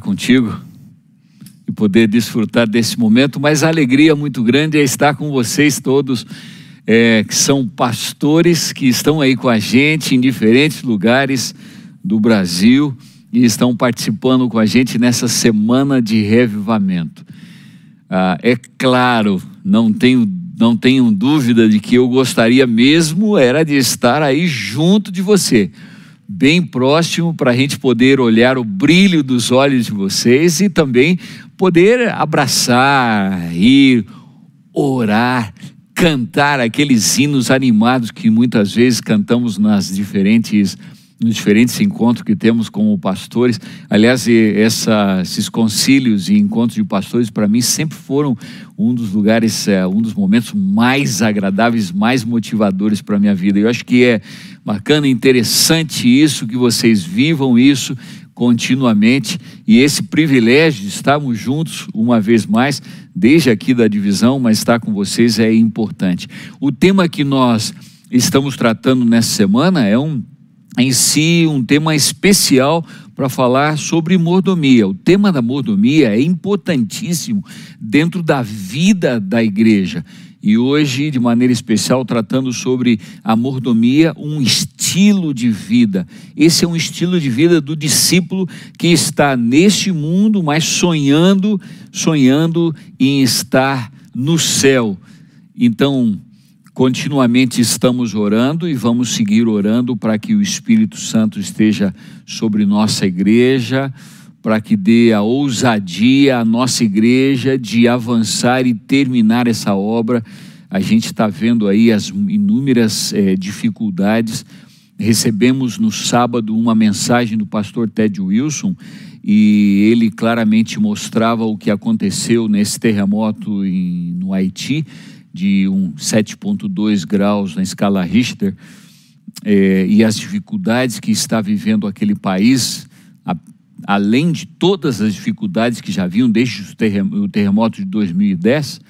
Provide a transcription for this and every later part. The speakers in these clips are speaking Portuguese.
contigo e poder desfrutar desse momento, mas a alegria muito grande é estar com vocês todos, é, que são pastores que estão aí com a gente em diferentes lugares do Brasil e estão participando com a gente nessa semana de revivamento. Ah, é claro, não tenho, não tenho dúvida de que eu gostaria mesmo era de estar aí junto de você bem próximo para a gente poder olhar o brilho dos olhos de vocês e também poder abraçar, rir, orar, cantar aqueles hinos animados que muitas vezes cantamos nas diferentes nos diferentes encontros que temos com pastores. Aliás, essa, esses concílios e encontros de pastores, para mim, sempre foram um dos lugares, é, um dos momentos mais agradáveis, mais motivadores para a minha vida. Eu acho que é bacana, interessante isso, que vocês vivam isso continuamente e esse privilégio de estarmos juntos uma vez mais, desde aqui da divisão, mas estar com vocês é importante. O tema que nós estamos tratando nessa semana é um em si um tema especial para falar sobre mordomia. O tema da mordomia é importantíssimo dentro da vida da igreja. E hoje, de maneira especial, tratando sobre a mordomia, um estilo de vida. Esse é um estilo de vida do discípulo que está neste mundo, mas sonhando, sonhando em estar no céu. Então, Continuamente estamos orando e vamos seguir orando para que o Espírito Santo esteja sobre nossa igreja, para que dê a ousadia à nossa igreja de avançar e terminar essa obra. A gente está vendo aí as inúmeras é, dificuldades. Recebemos no sábado uma mensagem do pastor Ted Wilson e ele claramente mostrava o que aconteceu nesse terremoto em, no Haiti de um 7,2 graus na escala Richter é, e as dificuldades que está vivendo aquele país, a, além de todas as dificuldades que já haviam desde o terremoto de 2010,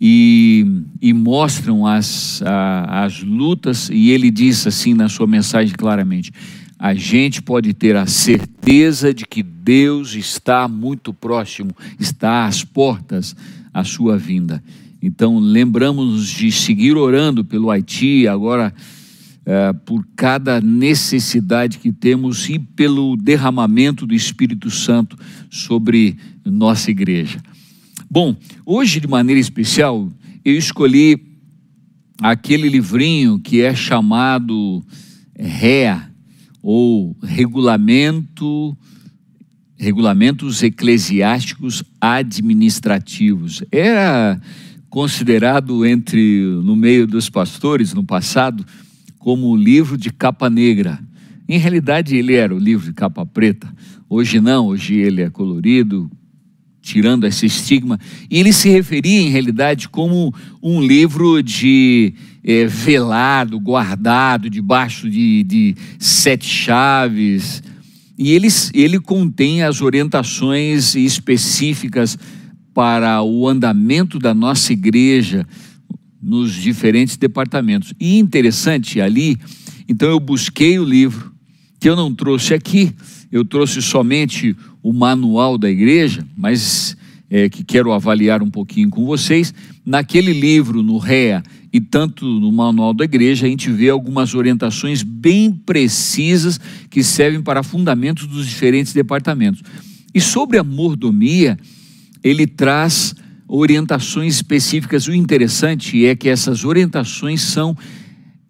e, e mostram as, a, as lutas, e ele diz assim na sua mensagem claramente: a gente pode ter a certeza de que Deus está muito próximo, está às portas à sua vinda. Então, lembramos de seguir orando pelo Haiti, agora é, por cada necessidade que temos e pelo derramamento do Espírito Santo sobre nossa igreja. Bom, hoje, de maneira especial, eu escolhi aquele livrinho que é chamado REA, ou Regulamento Regulamentos Eclesiásticos Administrativos. Era considerado entre no meio dos pastores no passado como o livro de capa negra. Em realidade, ele era o livro de capa preta. Hoje não, hoje ele é colorido, tirando esse estigma. E ele se referia, em realidade, como um livro de é, velado, guardado, debaixo de, de sete chaves. E ele, ele contém as orientações específicas para o andamento da nossa igreja nos diferentes departamentos. E interessante ali, então eu busquei o livro, que eu não trouxe aqui, eu trouxe somente o manual da igreja, mas é, que quero avaliar um pouquinho com vocês. Naquele livro, no REA, e tanto no manual da igreja, a gente vê algumas orientações bem precisas que servem para fundamentos dos diferentes departamentos. E sobre a mordomia, ele traz orientações específicas. O interessante é que essas orientações são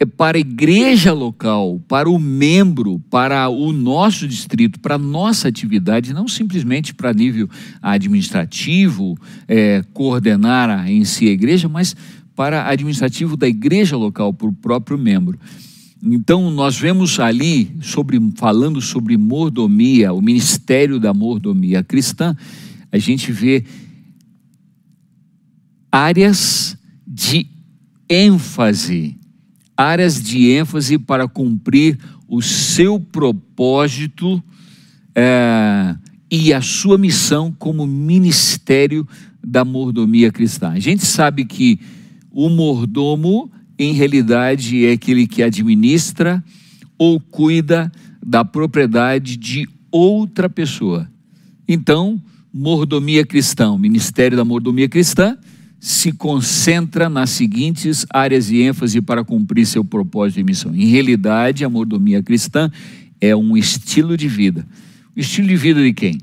é para a igreja local, para o membro, para o nosso distrito, para a nossa atividade, não simplesmente para nível administrativo, é, coordenar em si a igreja, mas para administrativo da igreja local, para o próprio membro. Então, nós vemos ali, sobre, falando sobre mordomia, o ministério da mordomia cristã, a gente vê áreas de ênfase, áreas de ênfase para cumprir o seu propósito é, e a sua missão como ministério da mordomia cristã. A gente sabe que o mordomo, em realidade, é aquele que administra ou cuida da propriedade de outra pessoa. Então, mordomia cristã, o Ministério da Mordomia Cristã, se concentra nas seguintes áreas de ênfase para cumprir seu propósito de missão. Em realidade, a mordomia cristã é um estilo de vida. O estilo de vida de quem?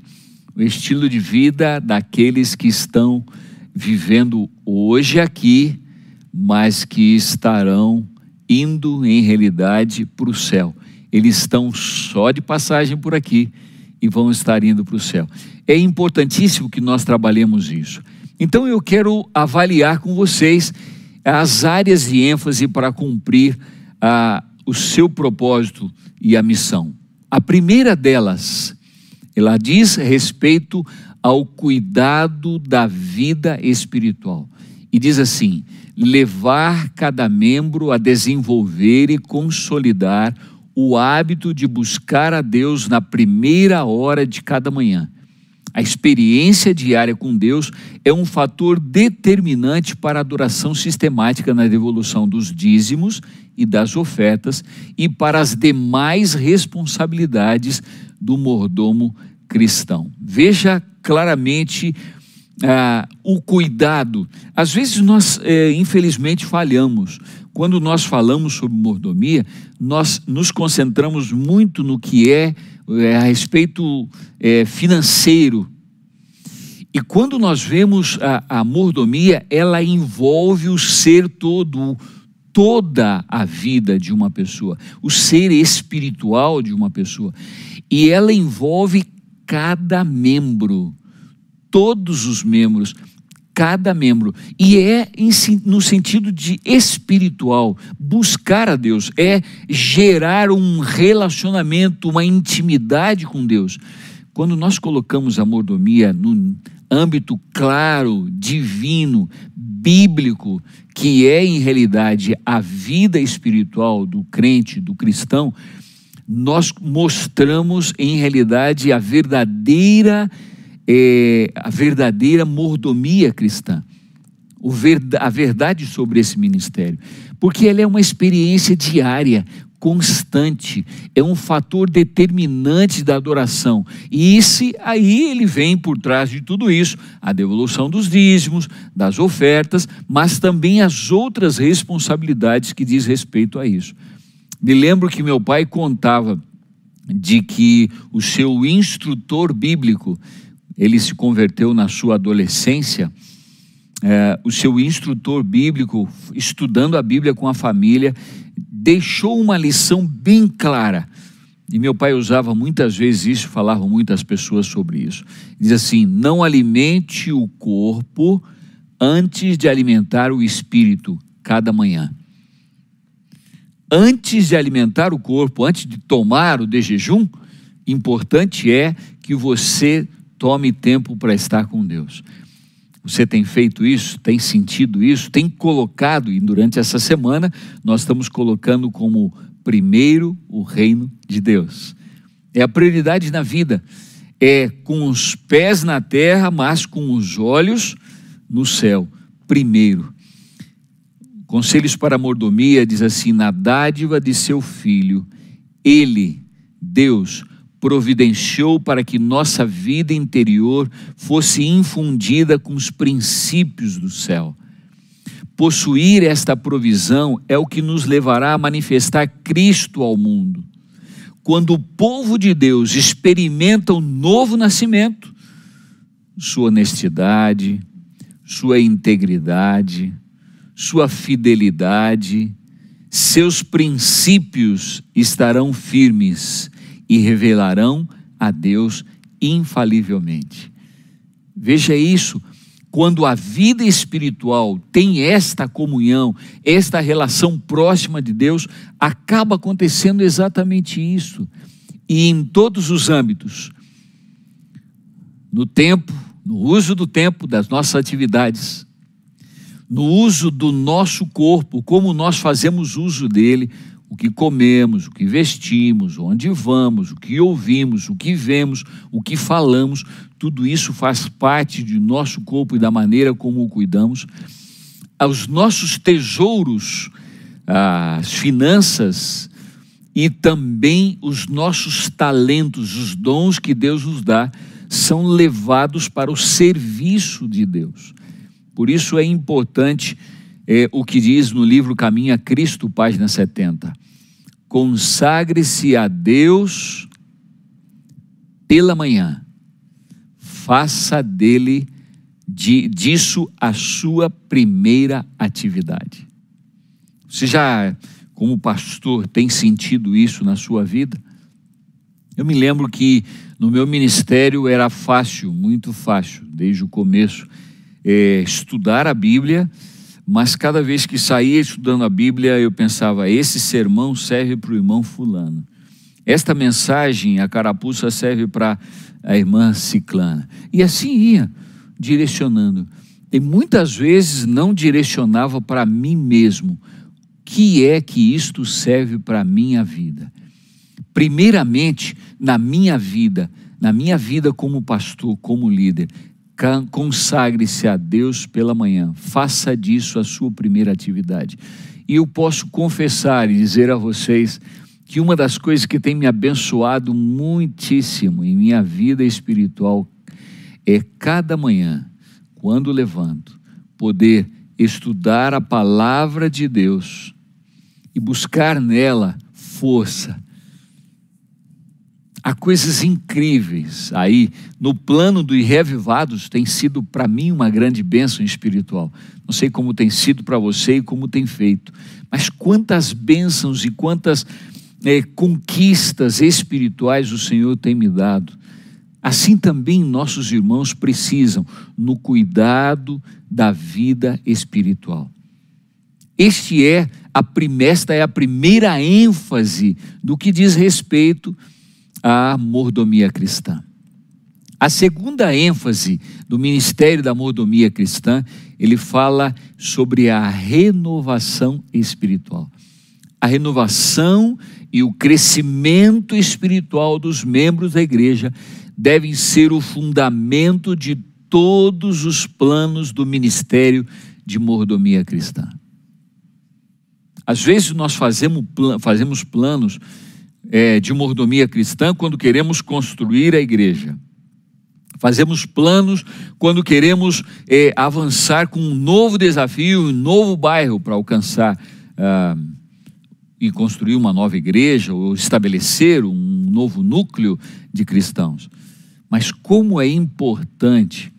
O estilo de vida daqueles que estão vivendo hoje aqui, mas que estarão indo em realidade para o céu. Eles estão só de passagem por aqui e vão estar indo para o céu. É importantíssimo que nós trabalhemos isso. Então eu quero avaliar com vocês as áreas de ênfase para cumprir a, o seu propósito e a missão. A primeira delas, ela diz respeito ao cuidado da vida espiritual. E diz assim: levar cada membro a desenvolver e consolidar o hábito de buscar a Deus na primeira hora de cada manhã a experiência diária com Deus é um fator determinante para a adoração sistemática na devolução dos dízimos e das ofertas e para as demais responsabilidades do mordomo cristão. Veja claramente ah, o cuidado. Às vezes nós, eh, infelizmente, falhamos. Quando nós falamos sobre mordomia, nós nos concentramos muito no que é é, a respeito é, financeiro. E quando nós vemos a, a mordomia, ela envolve o ser todo, toda a vida de uma pessoa, o ser espiritual de uma pessoa. E ela envolve cada membro, todos os membros cada membro. E é no sentido de espiritual, buscar a Deus, é gerar um relacionamento, uma intimidade com Deus. Quando nós colocamos a mordomia no âmbito claro, divino, bíblico, que é em realidade a vida espiritual do crente, do cristão, nós mostramos em realidade a verdadeira é, a verdadeira mordomia cristã, a verdade sobre esse ministério, porque ela é uma experiência diária, constante, é um fator determinante da adoração. E esse aí ele vem por trás de tudo isso, a devolução dos dízimos, das ofertas, mas também as outras responsabilidades que diz respeito a isso. Me lembro que meu pai contava de que o seu instrutor bíblico ele se converteu na sua adolescência, é, o seu instrutor bíblico, estudando a Bíblia com a família, deixou uma lição bem clara. E meu pai usava muitas vezes isso, falava muitas pessoas sobre isso. Diz assim: não alimente o corpo antes de alimentar o espírito cada manhã. Antes de alimentar o corpo, antes de tomar o de jejum, importante é que você Tome tempo para estar com Deus. Você tem feito isso? Tem sentido isso? Tem colocado, e durante essa semana nós estamos colocando como primeiro o reino de Deus. É a prioridade na vida. É com os pés na terra, mas com os olhos no céu. Primeiro. Conselhos para a mordomia diz assim: na dádiva de seu filho, ele, Deus, providenciou para que nossa vida interior fosse infundida com os princípios do céu. Possuir esta provisão é o que nos levará a manifestar Cristo ao mundo. Quando o povo de Deus experimenta o novo nascimento, sua honestidade, sua integridade, sua fidelidade, seus princípios estarão firmes e revelarão a Deus infalivelmente. Veja isso, quando a vida espiritual tem esta comunhão, esta relação próxima de Deus, acaba acontecendo exatamente isso. E em todos os âmbitos, no tempo, no uso do tempo das nossas atividades, no uso do nosso corpo, como nós fazemos uso dele, o que comemos, o que vestimos, onde vamos, o que ouvimos, o que vemos, o que falamos, tudo isso faz parte de nosso corpo e da maneira como o cuidamos. Os nossos tesouros, as finanças e também os nossos talentos, os dons que Deus nos dá, são levados para o serviço de Deus. Por isso é importante é, o que diz no livro Caminho a Cristo, página 70. Consagre-se a Deus pela manhã, faça dele de, disso a sua primeira atividade. Você já, como pastor, tem sentido isso na sua vida? Eu me lembro que no meu ministério era fácil, muito fácil, desde o começo, é, estudar a Bíblia, mas cada vez que saía estudando a Bíblia, eu pensava: esse sermão serve para o irmão Fulano. Esta mensagem, a carapuça, serve para a irmã Ciclana. E assim ia, direcionando. E muitas vezes não direcionava para mim mesmo. Que é que isto serve para a minha vida? primeiramente na minha vida, na minha vida como pastor, como líder, consagre-se a Deus pela manhã, faça disso a sua primeira atividade. E eu posso confessar e dizer a vocês que uma das coisas que tem me abençoado muitíssimo em minha vida espiritual é cada manhã, quando levanto, poder estudar a palavra de Deus e buscar nela força, há coisas incríveis aí no plano dos revivados tem sido para mim uma grande bênção espiritual. Não sei como tem sido para você e como tem feito, mas quantas bênçãos e quantas é, conquistas espirituais o Senhor tem me dado. Assim também nossos irmãos precisam no cuidado da vida espiritual. Este é a esta é a primeira ênfase do que diz respeito a mordomia cristã. A segunda ênfase do ministério da mordomia cristã, ele fala sobre a renovação espiritual. A renovação e o crescimento espiritual dos membros da igreja devem ser o fundamento de todos os planos do ministério de mordomia cristã. Às vezes nós fazemos planos é, de mordomia cristã quando queremos construir a igreja. Fazemos planos quando queremos é, avançar com um novo desafio, um novo bairro para alcançar ah, e construir uma nova igreja ou estabelecer um novo núcleo de cristãos. Mas como é importante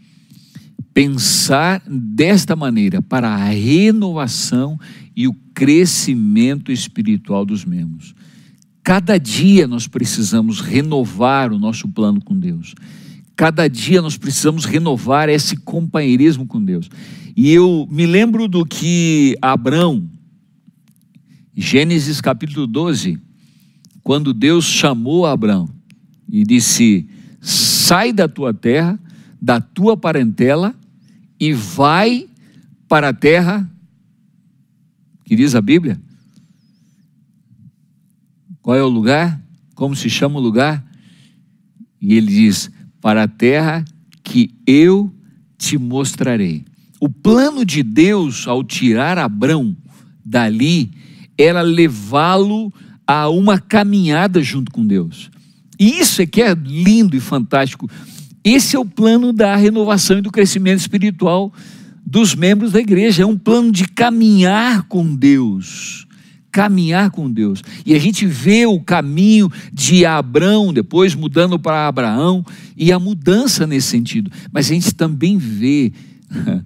pensar desta maneira para a renovação e o crescimento espiritual dos membros. Cada dia nós precisamos renovar o nosso plano com Deus. Cada dia nós precisamos renovar esse companheirismo com Deus. E eu me lembro do que Abraão, Gênesis capítulo 12, quando Deus chamou Abraão e disse: Sai da tua terra, da tua parentela e vai para a terra que diz a Bíblia qual é o lugar? Como se chama o lugar? E ele diz: Para a terra que eu te mostrarei. O plano de Deus ao tirar Abrão dali era levá-lo a uma caminhada junto com Deus. E isso é que é lindo e fantástico. Esse é o plano da renovação e do crescimento espiritual dos membros da igreja. É um plano de caminhar com Deus caminhar com Deus. E a gente vê o caminho de Abraão, depois mudando para Abraão, e a mudança nesse sentido. Mas a gente também vê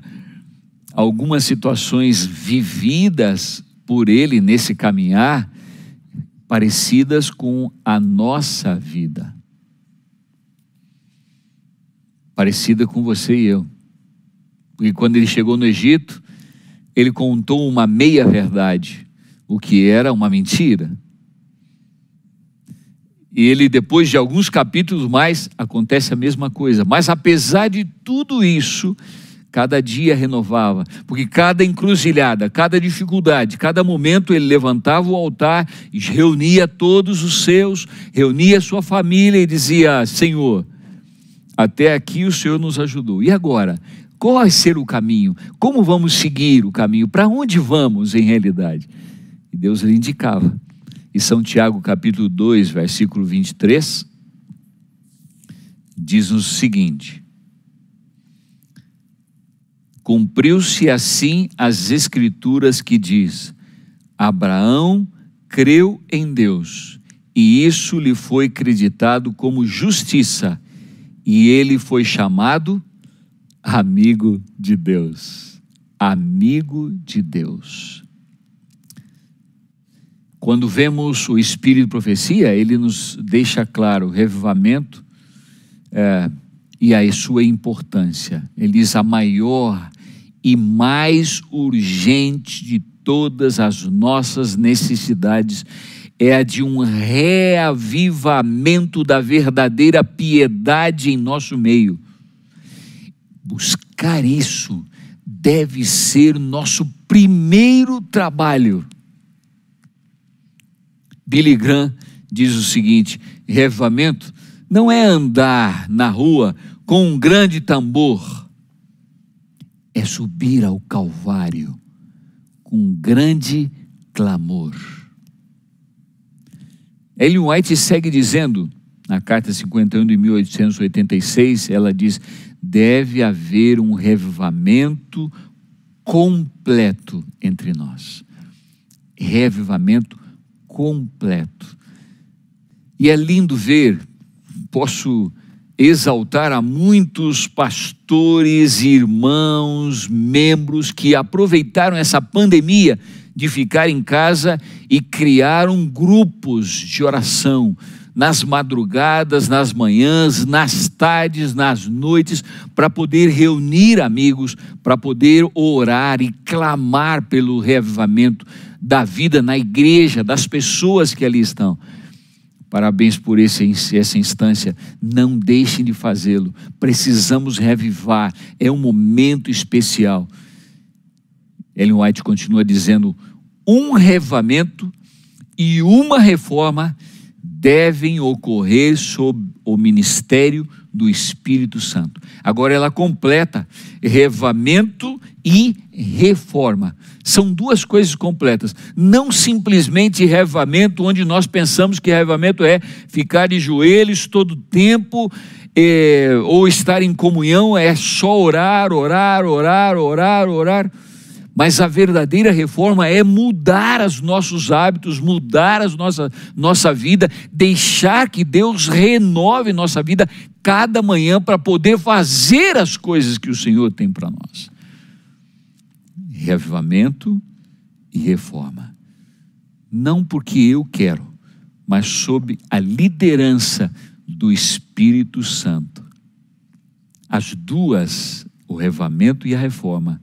algumas situações vividas por ele nesse caminhar, parecidas com a nossa vida. Parecida com você e eu. Porque quando ele chegou no Egito, ele contou uma meia-verdade o que era uma mentira. E ele, depois de alguns capítulos mais, acontece a mesma coisa. Mas apesar de tudo isso, cada dia renovava, porque cada encruzilhada, cada dificuldade, cada momento ele levantava o altar e reunia todos os seus, reunia sua família e dizia: Senhor, até aqui o Senhor nos ajudou. E agora? Qual vai ser o caminho? Como vamos seguir o caminho? Para onde vamos em realidade? E Deus lhe indicava. E São Tiago, capítulo 2, versículo 23, diz-nos o seguinte: Cumpriu-se assim as escrituras que diz: Abraão creu em Deus, e isso lhe foi acreditado como justiça, e ele foi chamado amigo de Deus. Amigo de Deus. Quando vemos o Espírito de Profecia, ele nos deixa claro o revivamento é, e a sua importância. Ele diz a maior e mais urgente de todas as nossas necessidades é a de um reavivamento da verdadeira piedade em nosso meio. Buscar isso deve ser nosso primeiro trabalho. Billy Graham diz o seguinte: reavivamento não é andar na rua com um grande tambor, é subir ao Calvário com um grande clamor. Ellen White segue dizendo, na carta 51 de 1886, ela diz: deve haver um revivamento completo entre nós. Revivamento completo. E é lindo ver, posso exaltar a muitos pastores, irmãos, membros que aproveitaram essa pandemia de ficar em casa e criaram grupos de oração nas madrugadas, nas manhãs, nas tardes, nas noites, para poder reunir amigos, para poder orar e clamar pelo reavivamento da vida na igreja, das pessoas que ali estão. Parabéns por esse, essa instância. Não deixem de fazê-lo. Precisamos revivar. É um momento especial. Ellen White continua dizendo: um revamento e uma reforma devem ocorrer sob o ministério do Espírito Santo. Agora ela completa revamento e reforma. São duas coisas completas. Não simplesmente revamento, onde nós pensamos que revamento é ficar de joelhos todo tempo, é, ou estar em comunhão, é só orar, orar, orar, orar, orar. Mas a verdadeira reforma é mudar os nossos hábitos, mudar a nossa, nossa vida, deixar que Deus renove nossa vida cada manhã para poder fazer as coisas que o Senhor tem para nós. Reavivamento e reforma. Não porque eu quero, mas sob a liderança do Espírito Santo. As duas, o revamento e a reforma,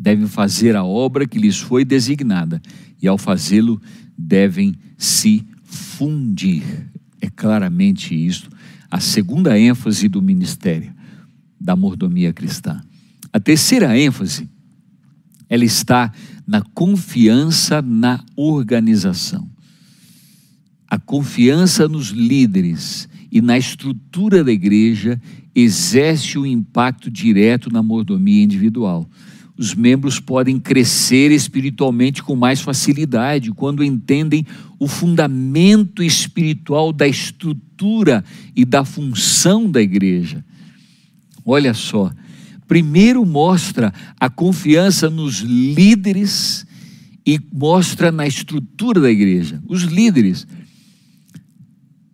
devem fazer a obra que lhes foi designada e, ao fazê-lo, devem se fundir. É claramente isto a segunda ênfase do ministério da mordomia cristã. A terceira ênfase, ela está na confiança na organização. A confiança nos líderes e na estrutura da igreja exerce um impacto direto na mordomia individual os membros podem crescer espiritualmente com mais facilidade quando entendem o fundamento espiritual da estrutura e da função da igreja. Olha só, primeiro mostra a confiança nos líderes e mostra na estrutura da igreja. Os líderes.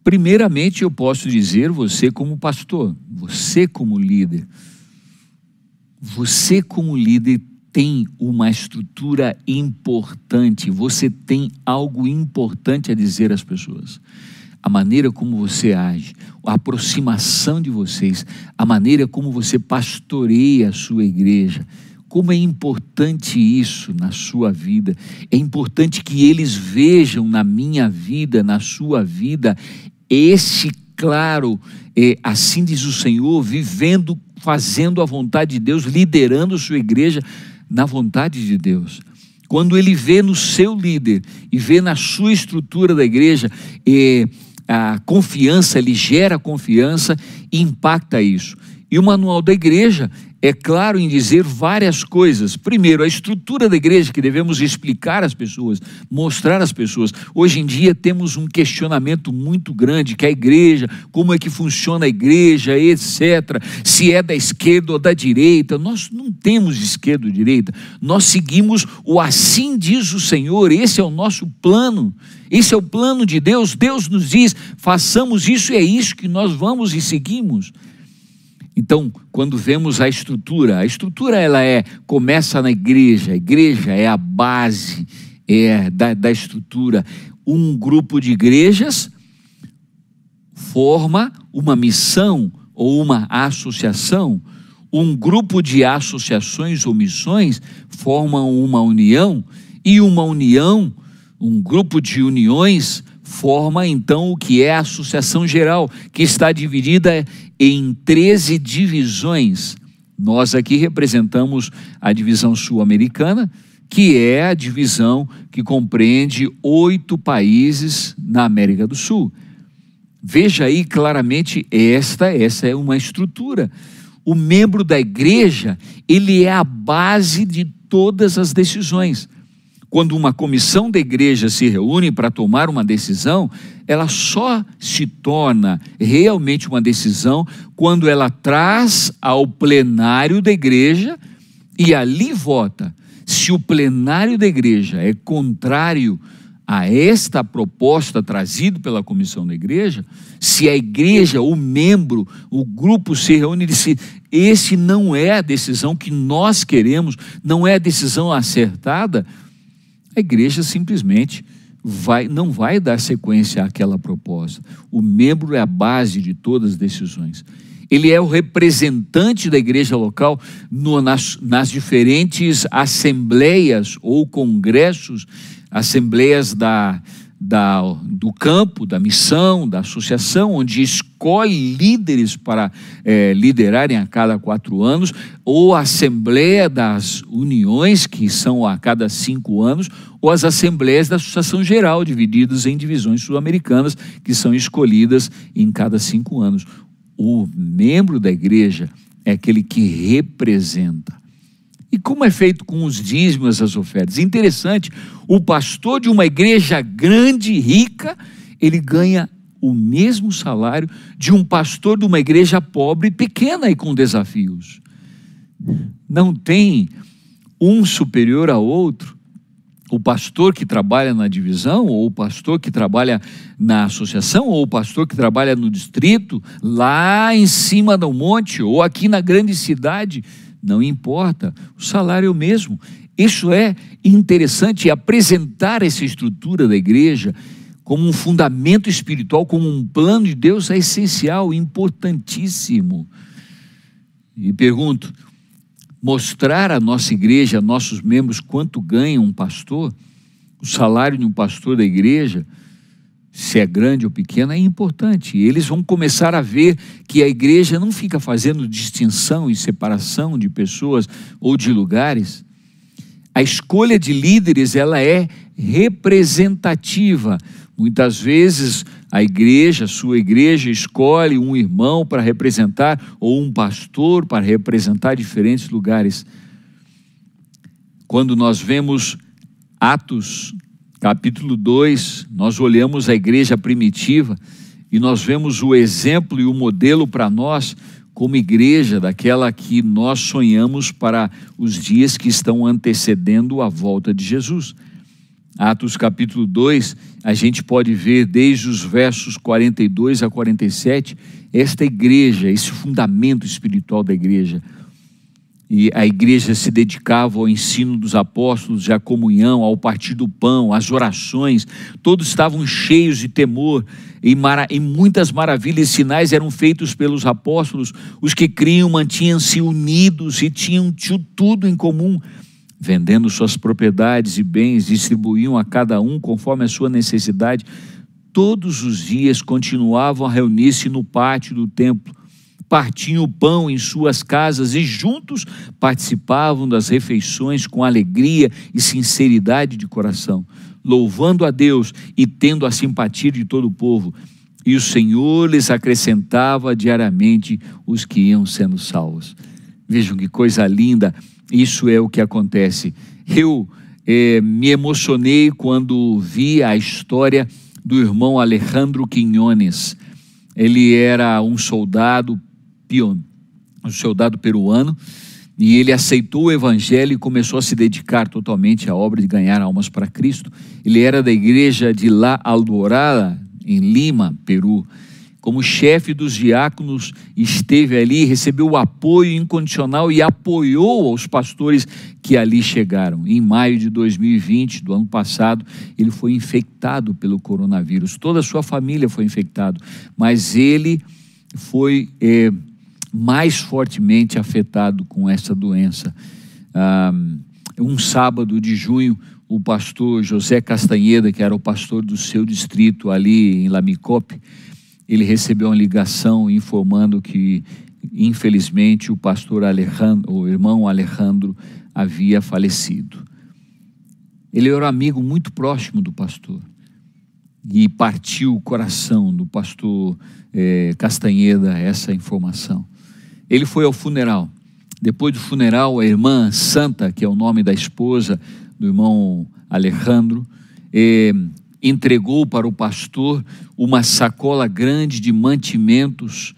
Primeiramente, eu posso dizer, você como pastor, você como líder, você, como líder, tem uma estrutura importante, você tem algo importante a dizer às pessoas. A maneira como você age, a aproximação de vocês, a maneira como você pastoreia a sua igreja, como é importante isso na sua vida. É importante que eles vejam na minha vida, na sua vida, esse claro, é, assim diz o Senhor, vivendo fazendo a vontade de Deus, liderando sua igreja na vontade de Deus. Quando ele vê no seu líder e vê na sua estrutura da igreja, a confiança, ele gera confiança e impacta isso. E o manual da igreja é claro em dizer várias coisas. Primeiro, a estrutura da igreja que devemos explicar às pessoas, mostrar às pessoas. Hoje em dia temos um questionamento muito grande que a igreja, como é que funciona a igreja, etc. Se é da esquerda ou da direita. Nós não temos esquerda ou direita. Nós seguimos o assim diz o Senhor. Esse é o nosso plano. Esse é o plano de Deus. Deus nos diz: façamos isso e é isso que nós vamos e seguimos. Então, quando vemos a estrutura, a estrutura ela é começa na igreja, a igreja é a base é da, da estrutura. Um grupo de igrejas forma uma missão ou uma associação. Um grupo de associações ou missões formam uma união e uma união, um grupo de uniões forma então o que é a associação geral, que está dividida em 13 divisões. Nós aqui representamos a divisão sul-americana, que é a divisão que compreende oito países na América do Sul. Veja aí claramente esta, essa é uma estrutura. O membro da igreja, ele é a base de todas as decisões. Quando uma comissão da igreja se reúne para tomar uma decisão, ela só se torna realmente uma decisão quando ela traz ao plenário da igreja e ali vota. Se o plenário da igreja é contrário a esta proposta trazida pela comissão da igreja, se a igreja, o membro, o grupo se reúne e diz: esse não é a decisão que nós queremos, não é a decisão acertada, a igreja simplesmente vai, não vai dar sequência àquela proposta. O membro é a base de todas as decisões. Ele é o representante da igreja local no, nas, nas diferentes assembleias ou congressos, assembleias da, da, do campo, da missão, da associação, onde escolhe líderes para é, liderarem a cada quatro anos, ou a Assembleia das Uniões, que são a cada cinco anos, ou as Assembleias da Associação Geral, divididas em divisões sul-americanas, que são escolhidas em cada cinco anos. O membro da igreja é aquele que representa e como é feito com os dízimos, as ofertas? Interessante, o pastor de uma igreja grande e rica, ele ganha o mesmo salário de um pastor de uma igreja pobre pequena e com desafios. Não tem um superior a outro. O pastor que trabalha na divisão, ou o pastor que trabalha na associação, ou o pastor que trabalha no distrito, lá em cima do monte, ou aqui na grande cidade, não importa, o salário é o mesmo. Isso é interessante apresentar essa estrutura da igreja como um fundamento espiritual, como um plano de Deus é essencial, importantíssimo. E pergunto: mostrar à nossa igreja, a nossos membros, quanto ganha um pastor, o salário de um pastor da igreja, se é grande ou pequena, é importante. Eles vão começar a ver que a igreja não fica fazendo distinção e separação de pessoas ou de lugares. A escolha de líderes, ela é representativa. Muitas vezes a igreja, sua igreja, escolhe um irmão para representar ou um pastor para representar diferentes lugares. Quando nós vemos Atos capítulo 2, nós olhamos a igreja primitiva e nós vemos o exemplo e o modelo para nós como igreja daquela que nós sonhamos para os dias que estão antecedendo a volta de Jesus. Atos capítulo 2, a gente pode ver desde os versos 42 a 47 esta igreja, esse fundamento espiritual da igreja e a igreja se dedicava ao ensino dos apóstolos, à comunhão, ao partir do pão, às orações, todos estavam cheios de temor, e, mara, e muitas maravilhas e sinais eram feitos pelos apóstolos. Os que criam mantinham-se unidos e tinham tudo em comum, vendendo suas propriedades e bens, distribuíam a cada um conforme a sua necessidade. Todos os dias continuavam a reunir-se no pátio do templo partiam o pão em suas casas e juntos participavam das refeições com alegria e sinceridade de coração, louvando a Deus e tendo a simpatia de todo o povo. e o Senhor lhes acrescentava diariamente os que iam sendo salvos. Vejam que coisa linda, isso é o que acontece. Eu eh, me emocionei quando vi a história do irmão Alejandro Quinones. Ele era um soldado pion, um soldado peruano, e ele aceitou o evangelho e começou a se dedicar totalmente à obra de ganhar almas para Cristo. Ele era da igreja de La Alborada, em Lima, Peru. Como chefe dos diáconos, esteve ali, recebeu o apoio incondicional e apoiou os pastores que ali chegaram. Em maio de 2020, do ano passado, ele foi infectado pelo coronavírus. Toda a sua família foi infectada, mas ele foi. É, mais fortemente afetado com essa doença. Um sábado de junho, o pastor José Castanheda, que era o pastor do seu distrito ali em Lamicope, ele recebeu uma ligação informando que, infelizmente, o pastor Alejandro, o irmão Alejandro, havia falecido. Ele era um amigo muito próximo do pastor e partiu o coração do pastor eh, Castanheda essa informação. Ele foi ao funeral. Depois do funeral, a irmã Santa, que é o nome da esposa do irmão Alejandro, eh, entregou para o pastor uma sacola grande de mantimentos.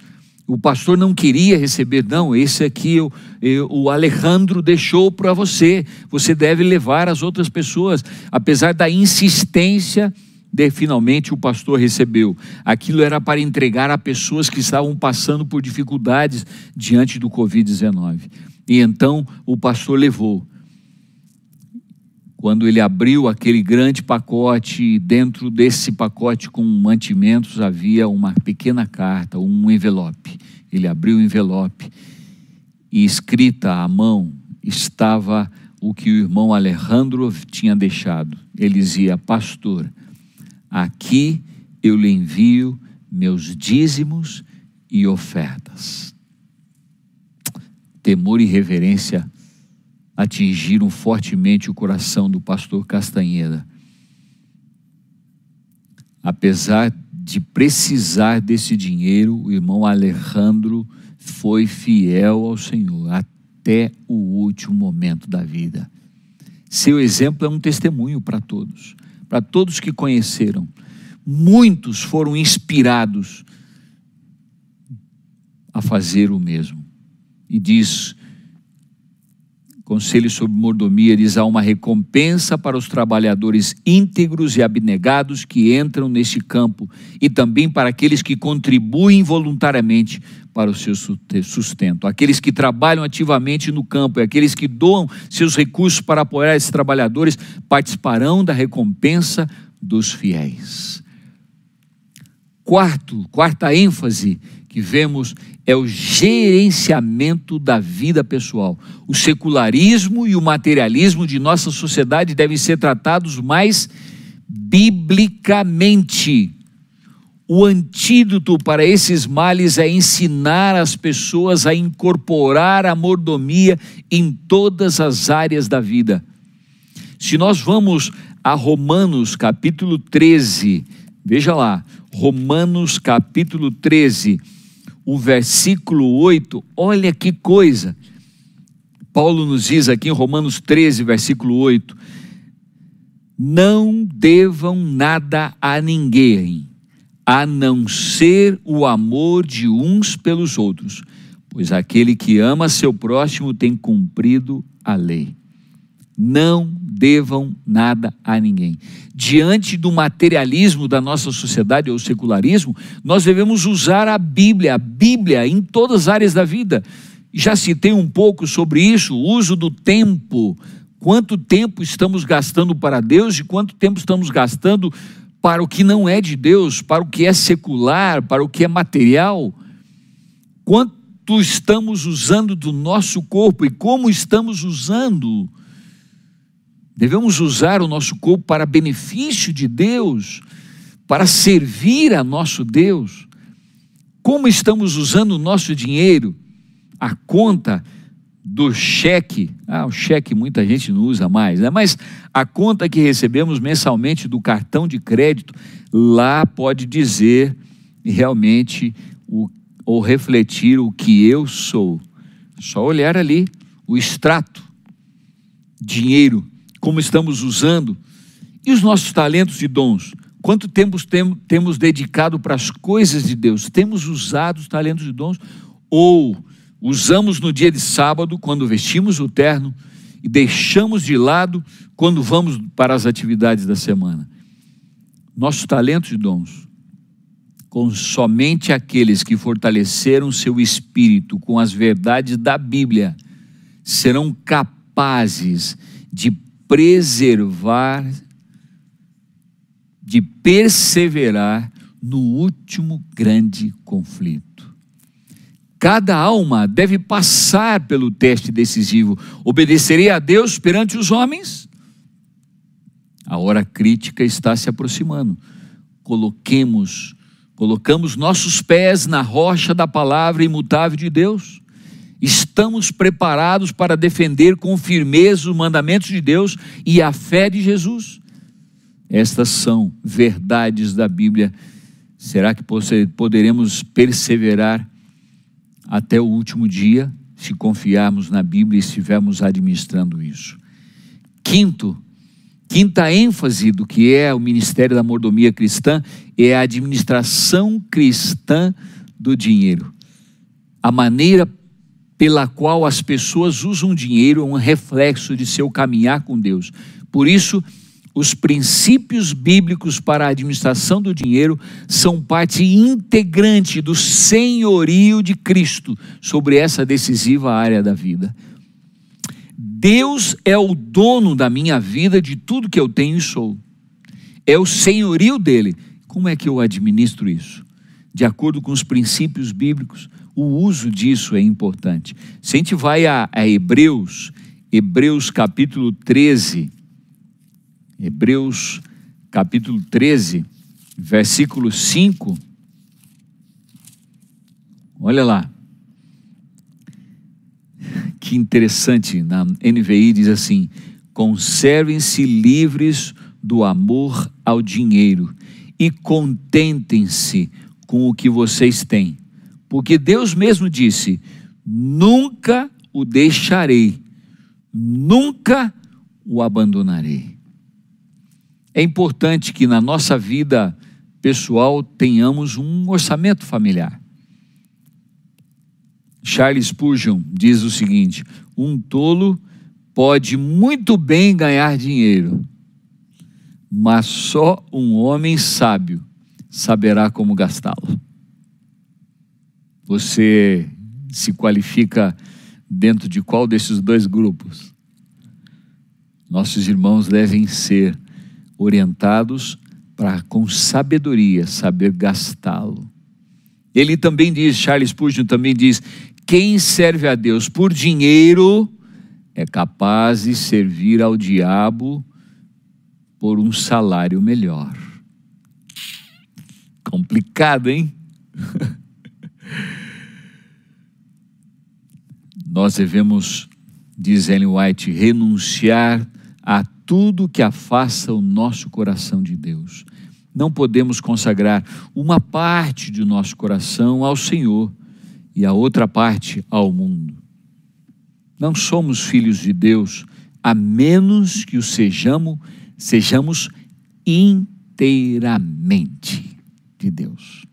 O pastor não queria receber, não, esse aqui eu, eu, o Alejandro deixou para você, você deve levar às outras pessoas, apesar da insistência de, finalmente o pastor recebeu. Aquilo era para entregar a pessoas que estavam passando por dificuldades diante do Covid-19. E então o pastor levou. Quando ele abriu aquele grande pacote, dentro desse pacote com mantimentos havia uma pequena carta, um envelope. Ele abriu o envelope e escrita à mão estava o que o irmão Alejandro tinha deixado. Ele dizia: Pastor, Aqui eu lhe envio meus dízimos e ofertas. Temor e reverência atingiram fortemente o coração do pastor Castanheda. Apesar de precisar desse dinheiro, o irmão Alejandro foi fiel ao Senhor até o último momento da vida. Seu exemplo é um testemunho para todos para todos que conheceram. Muitos foram inspirados a fazer o mesmo. E diz, Conselho sobre Mordomia diz: há uma recompensa para os trabalhadores íntegros e abnegados que entram neste campo e também para aqueles que contribuem voluntariamente para o seu sustento. Aqueles que trabalham ativamente no campo e aqueles que doam seus recursos para apoiar esses trabalhadores participarão da recompensa dos fiéis. Quarto, quarta ênfase que vemos é o gerenciamento da vida pessoal. O secularismo e o materialismo de nossa sociedade devem ser tratados mais biblicamente. O antídoto para esses males é ensinar as pessoas a incorporar a mordomia em todas as áreas da vida. Se nós vamos a Romanos capítulo 13, veja lá, Romanos capítulo 13, o versículo 8, olha que coisa. Paulo nos diz aqui em Romanos 13, versículo 8: Não devam nada a ninguém, a não ser o amor de uns pelos outros, pois aquele que ama seu próximo tem cumprido a lei. Não devam nada a ninguém. Diante do materialismo da nossa sociedade, ou secularismo, nós devemos usar a Bíblia, a Bíblia em todas as áreas da vida. Já citei um pouco sobre isso, o uso do tempo. Quanto tempo estamos gastando para Deus e quanto tempo estamos gastando para o que não é de Deus, para o que é secular, para o que é material? Quanto estamos usando do nosso corpo e como estamos usando? Devemos usar o nosso corpo para benefício de Deus, para servir a nosso Deus. Como estamos usando o nosso dinheiro? A conta do cheque, ah, o cheque muita gente não usa mais, né? mas a conta que recebemos mensalmente do cartão de crédito, lá pode dizer realmente o, ou refletir o que eu sou. Só olhar ali o extrato, dinheiro, como estamos usando e os nossos talentos e dons. Quanto tempo tem, temos dedicado para as coisas de Deus? Temos usado os talentos e dons? Ou usamos no dia de sábado, quando vestimos o terno, e deixamos de lado quando vamos para as atividades da semana? Nossos talentos e dons com somente aqueles que fortaleceram seu espírito com as verdades da Bíblia serão capazes de preservar, de perseverar no último grande conflito. Cada alma deve passar pelo teste decisivo. Obedecerei a Deus perante os homens? A hora crítica está se aproximando. Coloquemos colocamos nossos pés na rocha da palavra imutável de Deus, estamos preparados para defender com firmeza os mandamentos de Deus e a fé de Jesus. Estas são verdades da Bíblia. Será que poderemos perseverar até o último dia, se confiarmos na Bíblia e estivermos administrando isso? Quinto, Quinta ênfase do que é o ministério da mordomia cristã é a administração cristã do dinheiro. A maneira pela qual as pessoas usam dinheiro é um reflexo de seu caminhar com Deus. Por isso, os princípios bíblicos para a administração do dinheiro são parte integrante do senhorio de Cristo sobre essa decisiva área da vida. Deus é o dono da minha vida, de tudo que eu tenho e sou. É o senhorio dele. Como é que eu administro isso? De acordo com os princípios bíblicos, o uso disso é importante. Se a gente vai a, a Hebreus, Hebreus capítulo 13, Hebreus capítulo 13, versículo 5, olha lá que interessante, na NVI diz assim: conservem-se livres do amor ao dinheiro e contentem-se com o que vocês têm, porque Deus mesmo disse: nunca o deixarei, nunca o abandonarei. É importante que na nossa vida pessoal tenhamos um orçamento familiar. Charles Spurgeon diz o seguinte: um tolo pode muito bem ganhar dinheiro, mas só um homem sábio saberá como gastá-lo. Você se qualifica dentro de qual desses dois grupos? Nossos irmãos devem ser orientados para, com sabedoria, saber gastá-lo. Ele também diz, Charles Spurgeon também diz, quem serve a Deus por dinheiro é capaz de servir ao diabo por um salário melhor. Complicado, hein? Nós devemos, diz Ellen White, renunciar a tudo que afasta o nosso coração de Deus. Não podemos consagrar uma parte do nosso coração ao Senhor e a outra parte ao mundo. Não somos filhos de Deus a menos que o sejamos, sejamos inteiramente de Deus.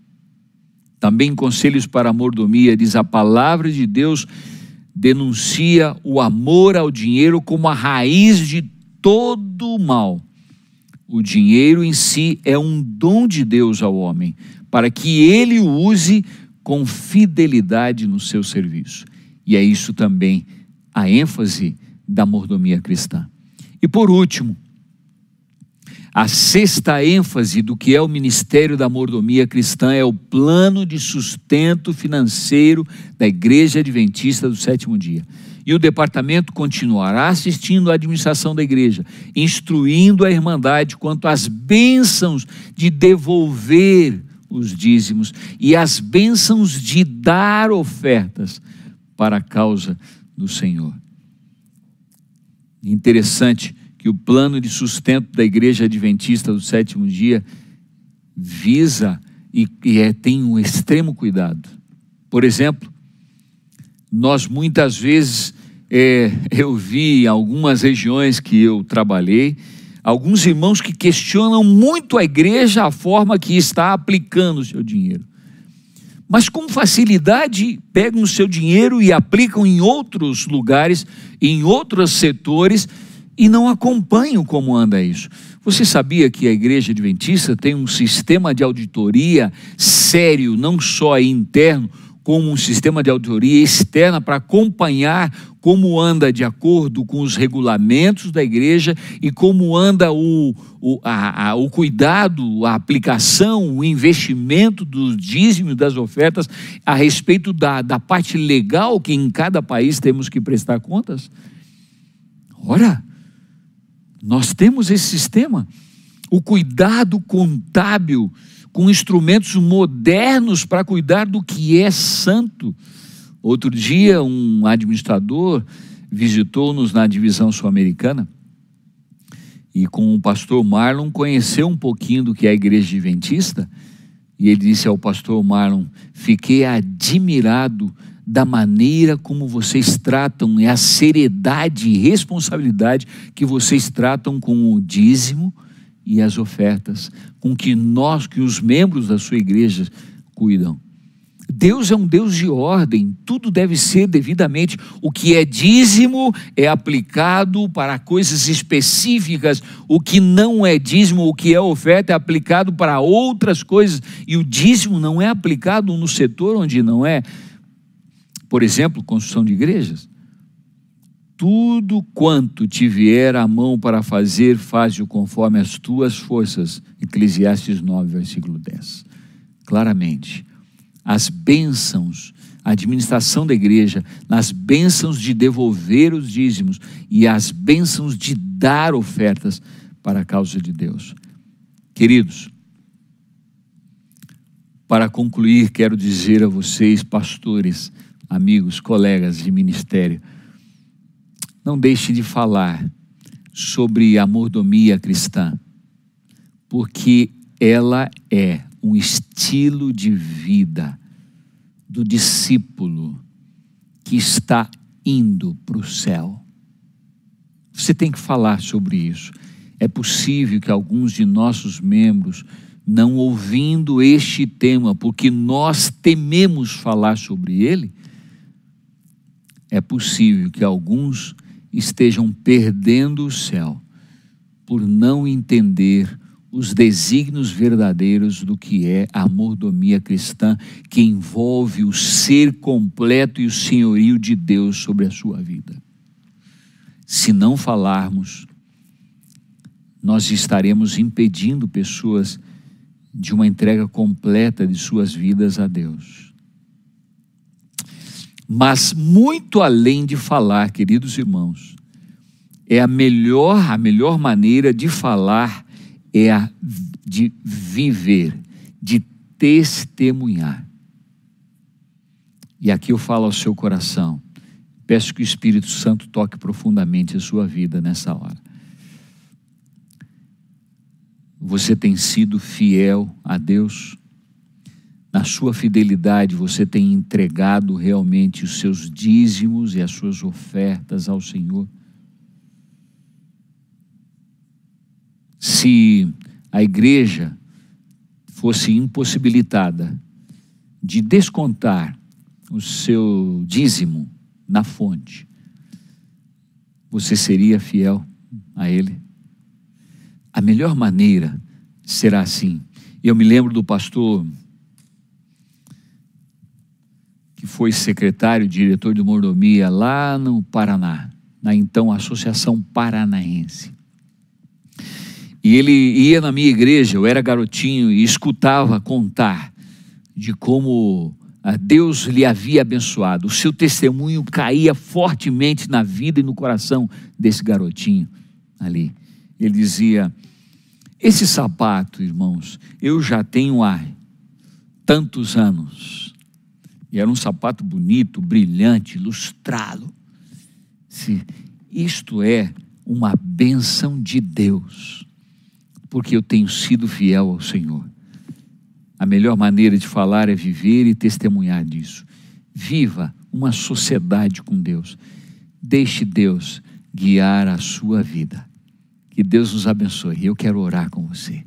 Também conselhos para a mordomia diz a palavra de Deus denuncia o amor ao dinheiro como a raiz de todo o mal. O dinheiro em si é um dom de Deus ao homem, para que ele o use com fidelidade no seu serviço. E é isso também a ênfase da mordomia cristã. E por último, a sexta ênfase do que é o ministério da mordomia cristã é o plano de sustento financeiro da Igreja Adventista do Sétimo Dia. E o departamento continuará assistindo à administração da igreja, instruindo a Irmandade quanto às bênçãos de devolver os dízimos e as bênçãos de dar ofertas para a causa do Senhor. Interessante que o plano de sustento da Igreja Adventista do sétimo dia visa e, e é, tem um extremo cuidado. Por exemplo, nós muitas vezes, é, eu vi em algumas regiões que eu trabalhei, alguns irmãos que questionam muito a igreja, a forma que está aplicando o seu dinheiro. Mas com facilidade pegam o seu dinheiro e aplicam em outros lugares, em outros setores, e não acompanham como anda isso. Você sabia que a Igreja Adventista tem um sistema de auditoria sério, não só interno, como um sistema de auditoria externa para acompanhar como anda de acordo com os regulamentos da igreja e como anda o, o, a, a, o cuidado, a aplicação, o investimento dos dízimos, das ofertas, a respeito da, da parte legal que em cada país temos que prestar contas? Ora, nós temos esse sistema. O cuidado contábil com instrumentos modernos para cuidar do que é santo. Outro dia, um administrador visitou-nos na divisão sul-americana e com o pastor Marlon conheceu um pouquinho do que é a igreja adventista e ele disse ao pastor Marlon: Fiquei admirado da maneira como vocês tratam, é a seriedade e responsabilidade que vocês tratam com o dízimo e as ofertas, com que nós, que os membros da sua igreja cuidam. Deus é um Deus de ordem, tudo deve ser devidamente. O que é dízimo é aplicado para coisas específicas, o que não é dízimo, o que é oferta é aplicado para outras coisas, e o dízimo não é aplicado no setor onde não é. Por exemplo, construção de igrejas. Tudo quanto te vier à mão para fazer, faz-o conforme as tuas forças. Eclesiastes 9, versículo 10. Claramente, as bênçãos, a administração da igreja, nas bênçãos de devolver os dízimos e as bênçãos de dar ofertas para a causa de Deus. Queridos, para concluir, quero dizer a vocês, pastores, amigos, colegas de ministério, não deixe de falar sobre a mordomia cristã, porque ela é um estilo de vida do discípulo que está indo para o céu. Você tem que falar sobre isso. É possível que alguns de nossos membros, não ouvindo este tema, porque nós tememos falar sobre ele, é possível que alguns estejam perdendo o céu por não entender os desígnios verdadeiros do que é a mordomia cristã, que envolve o ser completo e o senhorio de Deus sobre a sua vida. Se não falarmos, nós estaremos impedindo pessoas de uma entrega completa de suas vidas a Deus. Mas muito além de falar, queridos irmãos, é a melhor, a melhor maneira de falar é a de viver, de testemunhar. E aqui eu falo ao seu coração. Peço que o Espírito Santo toque profundamente a sua vida nessa hora. Você tem sido fiel a Deus? Na sua fidelidade você tem entregado realmente os seus dízimos e as suas ofertas ao Senhor? Se a igreja fosse impossibilitada de descontar o seu dízimo na fonte, você seria fiel a Ele? A melhor maneira será assim. Eu me lembro do pastor que foi secretário, diretor de mordomia lá no Paraná, na então Associação Paranaense. E ele ia na minha igreja, eu era garotinho e escutava contar de como ah, Deus lhe havia abençoado. O seu testemunho caía fortemente na vida e no coração desse garotinho ali. Ele dizia: Esse sapato, irmãos, eu já tenho há tantos anos e era um sapato bonito, brilhante, lustrado. Se isto é uma benção de Deus, porque eu tenho sido fiel ao Senhor. A melhor maneira de falar é viver e testemunhar disso. Viva uma sociedade com Deus. Deixe Deus guiar a sua vida. Que Deus nos abençoe. Eu quero orar com você.